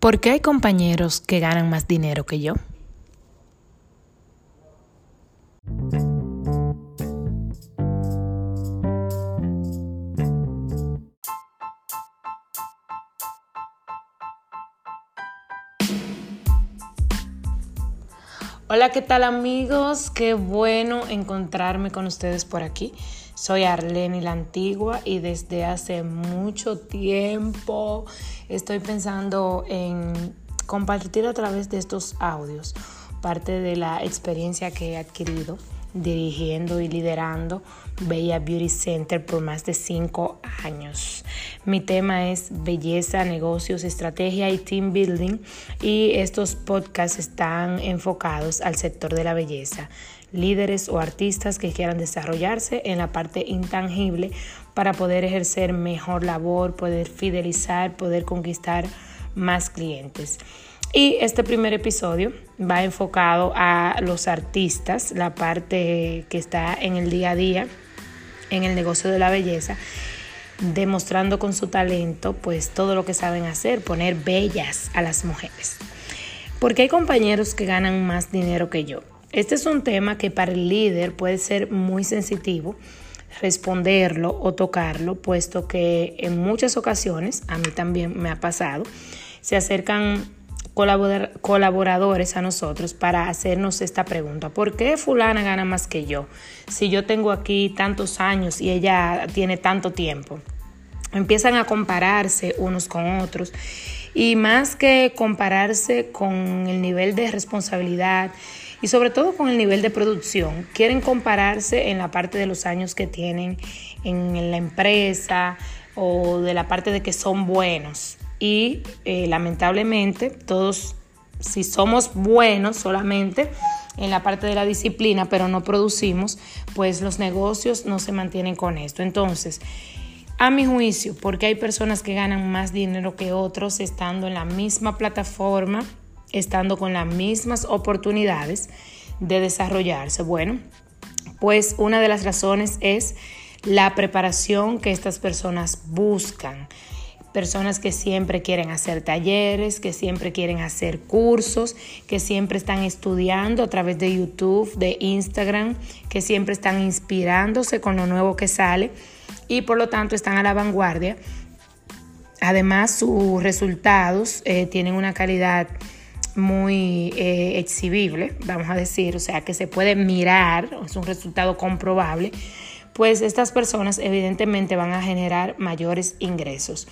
¿Por qué hay compañeros que ganan más dinero que yo? Hola, ¿qué tal amigos? Qué bueno encontrarme con ustedes por aquí. Soy Arlene la Antigua y desde hace mucho tiempo estoy pensando en compartir a través de estos audios parte de la experiencia que he adquirido dirigiendo y liderando Bella Beauty Center por más de cinco años. Mi tema es belleza, negocios, estrategia y team building y estos podcasts están enfocados al sector de la belleza. Líderes o artistas que quieran desarrollarse en la parte intangible para poder ejercer mejor labor, poder fidelizar, poder conquistar más clientes. Y este primer episodio va enfocado a los artistas, la parte que está en el día a día, en el negocio de la belleza, demostrando con su talento pues todo lo que saben hacer, poner bellas a las mujeres. Porque hay compañeros que ganan más dinero que yo. Este es un tema que para el líder puede ser muy sensitivo responderlo o tocarlo, puesto que en muchas ocasiones, a mí también me ha pasado, se acercan colaboradores a nosotros para hacernos esta pregunta. ¿Por qué fulana gana más que yo? Si yo tengo aquí tantos años y ella tiene tanto tiempo. Empiezan a compararse unos con otros y más que compararse con el nivel de responsabilidad y sobre todo con el nivel de producción, quieren compararse en la parte de los años que tienen en la empresa o de la parte de que son buenos y eh, lamentablemente todos, si somos buenos solamente en la parte de la disciplina, pero no producimos, pues los negocios no se mantienen con esto. Entonces, a mi juicio, porque hay personas que ganan más dinero que otros estando en la misma plataforma, estando con las mismas oportunidades de desarrollarse. Bueno, pues una de las razones es la preparación que estas personas buscan personas que siempre quieren hacer talleres, que siempre quieren hacer cursos, que siempre están estudiando a través de YouTube, de Instagram, que siempre están inspirándose con lo nuevo que sale y por lo tanto están a la vanguardia. Además, sus resultados eh, tienen una calidad muy eh, exhibible, vamos a decir, o sea, que se puede mirar, es un resultado comprobable, pues estas personas evidentemente van a generar mayores ingresos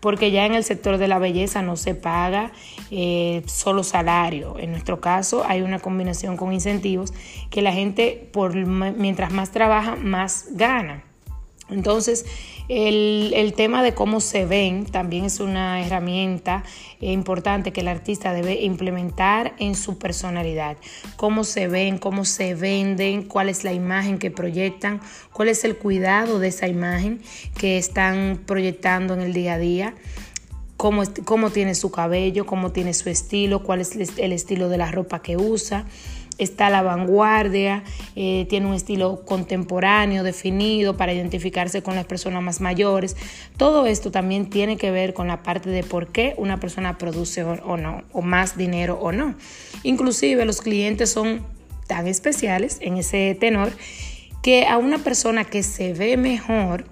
porque ya en el sector de la belleza no se paga eh, solo salario. En nuestro caso hay una combinación con incentivos que la gente, por, mientras más trabaja, más gana. Entonces, el, tema de cómo se ven también es una herramienta importante que el artista debe implementar en su personalidad. Cómo se ven, cómo se venden, cuál es la imagen que proyectan, cuál es el cuidado de esa imagen que están proyectando en el día a día. Cómo, tiene su cabello, cómo tiene su estilo, cuál es el estilo de la ropa que usa está a la vanguardia, eh, tiene un estilo contemporáneo definido para identificarse con las personas más mayores. Todo esto también tiene que ver con la parte de por qué una persona produce o, no, o más dinero o no. Inclusive los clientes son tan especiales en ese tenor que a una persona que se ve mejor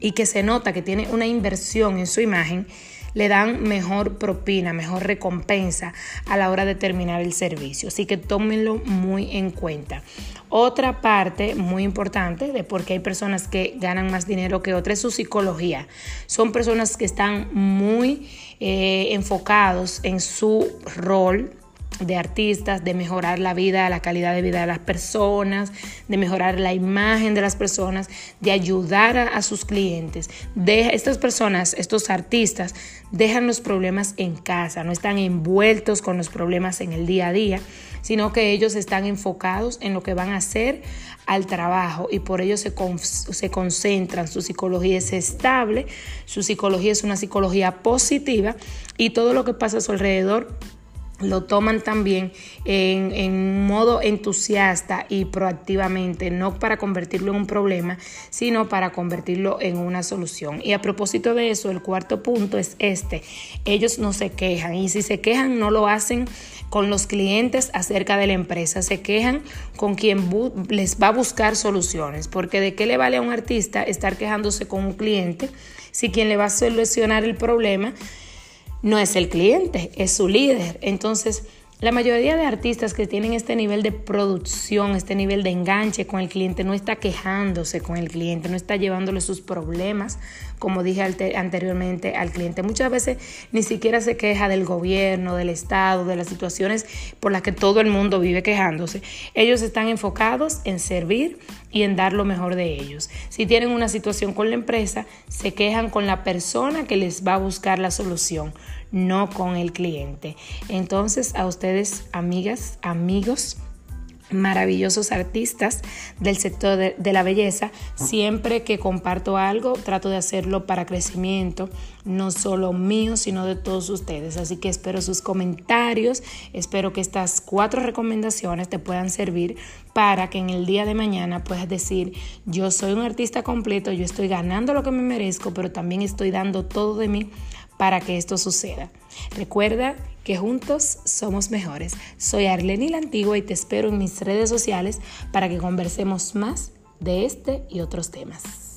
y que se nota que tiene una inversión en su imagen, le dan mejor propina, mejor recompensa a la hora de terminar el servicio. Así que tómenlo muy en cuenta. Otra parte muy importante de por qué hay personas que ganan más dinero que otras es su psicología. Son personas que están muy eh, enfocados en su rol de artistas, de mejorar la vida, la calidad de vida de las personas, de mejorar la imagen de las personas, de ayudar a, sus clientes. De estas personas, estos artistas, dejan los problemas en casa, no están envueltos con los problemas en el día a día, sino que ellos están enfocados en lo que van a hacer al trabajo y por ello se, se concentran, su psicología es estable, su psicología es una psicología positiva y todo lo que pasa a su alrededor lo toman también en, en, modo entusiasta y proactivamente, no para convertirlo en un problema, sino para convertirlo en una solución. Y a propósito de eso, el cuarto punto es este. Ellos no se quejan y si se quejan no lo hacen con los clientes acerca de la empresa, se quejan con quien les va a buscar soluciones, porque de qué le vale a un artista estar quejándose con un cliente si quien le va a solucionar el problema no es el cliente, es su líder. Entonces, la mayoría de artistas que tienen este nivel de producción, este nivel de enganche con el cliente, no está quejándose con el cliente, no está llevándole sus problemas, como dije anteriormente, al cliente. Muchas veces ni siquiera se queja del gobierno, del Estado, de las situaciones por las que todo el mundo vive quejándose. Ellos están enfocados en servir y en dar lo mejor de ellos. Si tienen una situación con la empresa, se quejan con la persona que les va a buscar la solución no con el cliente. Entonces, a ustedes, amigas, amigos, maravillosos artistas del sector de, la belleza. Siempre que comparto algo, trato de hacerlo para crecimiento, no solo mío, sino de todos ustedes. Así que espero sus comentarios, espero que estas cuatro recomendaciones te puedan servir para que en el día de mañana puedas decir, yo soy un artista completo, yo estoy ganando lo que me merezco, pero también estoy dando todo de mí para que esto suceda. Recuerda que juntos somos mejores. Soy Arleni la Antigua y te espero en mis redes sociales para que conversemos más de este y otros temas.